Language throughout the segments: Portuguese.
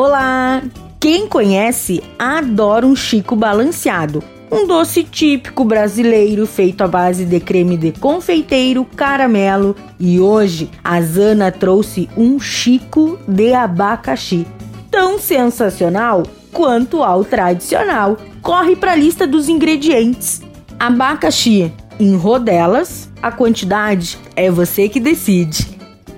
Olá! Quem conhece adora um chico balanceado. Um doce típico brasileiro feito à base de creme de confeiteiro, caramelo e hoje a Zana trouxe um chico de abacaxi. Tão sensacional quanto ao tradicional. Corre para a lista dos ingredientes. Abacaxi em rodelas, a quantidade é você que decide.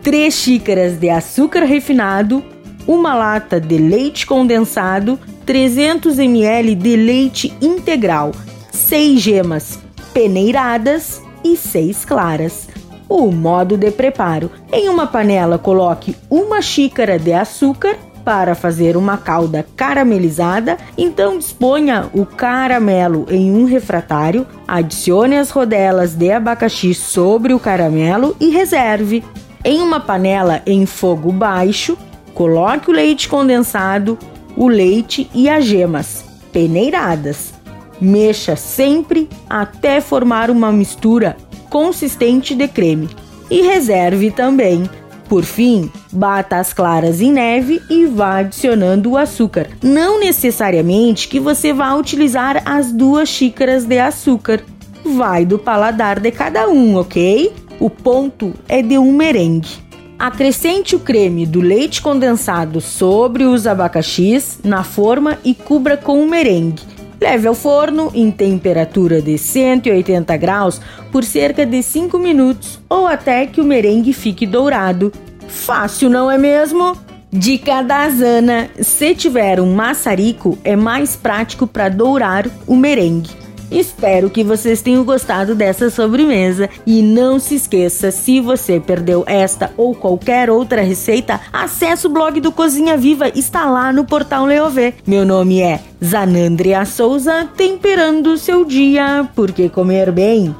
3 xícaras de açúcar refinado, uma lata de leite condensado, 300 ml de leite integral, 6 gemas peneiradas e 6 claras. O modo de preparo: em uma panela, coloque uma xícara de açúcar para fazer uma calda caramelizada, então disponha o caramelo em um refratário, adicione as rodelas de abacaxi sobre o caramelo e reserve. Em uma panela em fogo baixo, Coloque o leite condensado, o leite e as gemas peneiradas. Mexa sempre até formar uma mistura consistente de creme e reserve também. Por fim, bata as claras em neve e vá adicionando o açúcar. Não necessariamente que você vá utilizar as duas xícaras de açúcar. Vai do paladar de cada um, ok? O ponto é de um merengue. Acrescente o creme do leite condensado sobre os abacaxis na forma e cubra com o merengue. Leve ao forno em temperatura de 180 graus por cerca de 5 minutos ou até que o merengue fique dourado. Fácil, não é mesmo? Dica da Zana: se tiver um maçarico, é mais prático para dourar o merengue. Espero que vocês tenham gostado dessa sobremesa e não se esqueça, se você perdeu esta ou qualquer outra receita, acesse o blog do Cozinha Viva, está lá no portal Leovê. Meu nome é Zanandria Souza, temperando o seu dia, porque comer bem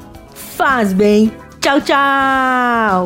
faz bem. Tchau, tchau!